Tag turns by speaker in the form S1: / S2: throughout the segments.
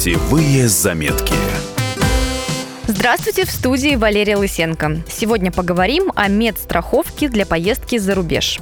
S1: Путевые заметки.
S2: Здравствуйте, в студии Валерия Лысенко. Сегодня поговорим о медстраховке для поездки за рубеж.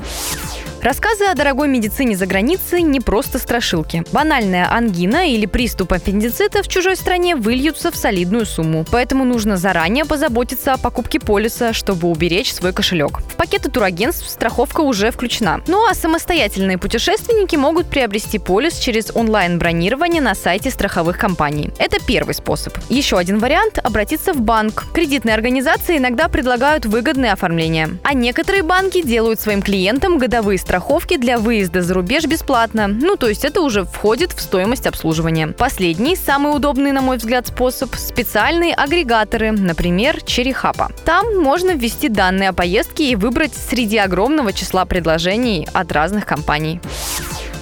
S2: Рассказы о дорогой медицине за границей не просто страшилки. Банальная ангина или приступ аппендицита в чужой стране выльются в солидную сумму. Поэтому нужно заранее позаботиться о покупке полиса, чтобы уберечь свой кошелек. В пакеты турагентств страховка уже включена. Ну а самостоятельные путешественники могут приобрести полис через онлайн-бронирование на сайте страховых компаний. Это первый способ. Еще один вариант – обратиться в банк. Кредитные организации иногда предлагают выгодные оформления. А некоторые банки делают своим клиентам годовые страховки для выезда за рубеж бесплатно. Ну, то есть это уже входит в стоимость обслуживания. Последний, самый удобный, на мой взгляд, способ – специальные агрегаторы, например, Черехапа. Там можно ввести данные о поездке и выбрать среди огромного числа предложений от разных компаний.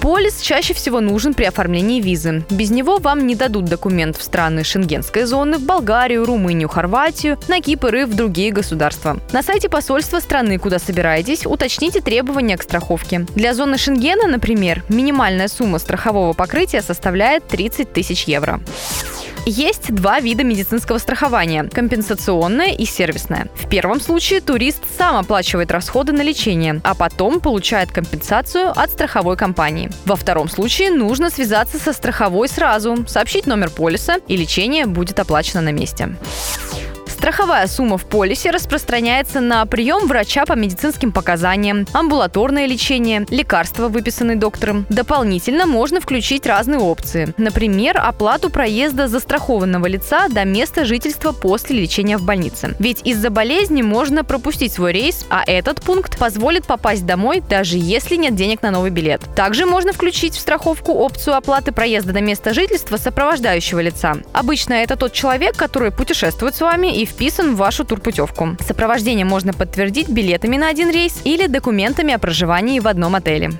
S2: Полис чаще всего нужен при оформлении визы. Без него вам не дадут документ в страны шенгенской зоны, в Болгарию, Румынию, Хорватию, на Кипр и в другие государства. На сайте посольства страны, куда собираетесь, уточните требования к страховке. Для зоны Шенгена, например, минимальная сумма страхового покрытия составляет 30 тысяч евро. Есть два вида медицинского страхования – компенсационное и сервисное. В первом случае турист сам оплачивает расходы на лечение, а потом получает компенсацию от страховой компании. Во втором случае нужно связаться со страховой сразу, сообщить номер полиса, и лечение будет оплачено на месте. Страховая сумма в полисе распространяется на прием врача по медицинским показаниям, амбулаторное лечение, лекарства, выписанные доктором. Дополнительно можно включить разные опции. Например, оплату проезда застрахованного лица до места жительства после лечения в больнице. Ведь из-за болезни можно пропустить свой рейс, а этот пункт позволит попасть домой, даже если нет денег на новый билет. Также можно включить в страховку опцию оплаты проезда до места жительства сопровождающего лица. Обычно это тот человек, который путешествует с вами и вписан в вашу турпутевку. Сопровождение можно подтвердить билетами на один рейс или документами о проживании в одном отеле.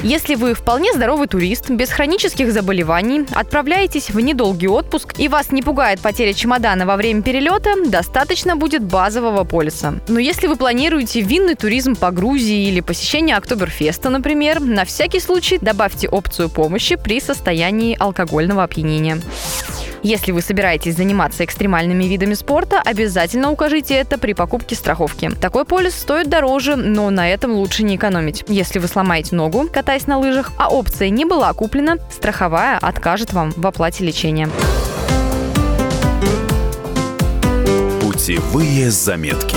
S2: Если вы вполне здоровый турист, без хронических заболеваний, отправляетесь в недолгий отпуск и вас не пугает потеря чемодана во время перелета, достаточно будет базового полиса. Но если вы планируете винный туризм по Грузии или посещение Октоберфеста, например, на всякий случай добавьте опцию помощи при состоянии алкогольного опьянения. Если вы собираетесь заниматься экстремальными видами спорта, обязательно укажите это при покупке страховки. Такой полис стоит дороже, но на этом лучше не экономить. Если вы сломаете ногу, катаясь на лыжах, а опция не была куплена, страховая откажет вам в оплате лечения.
S1: Путевые заметки.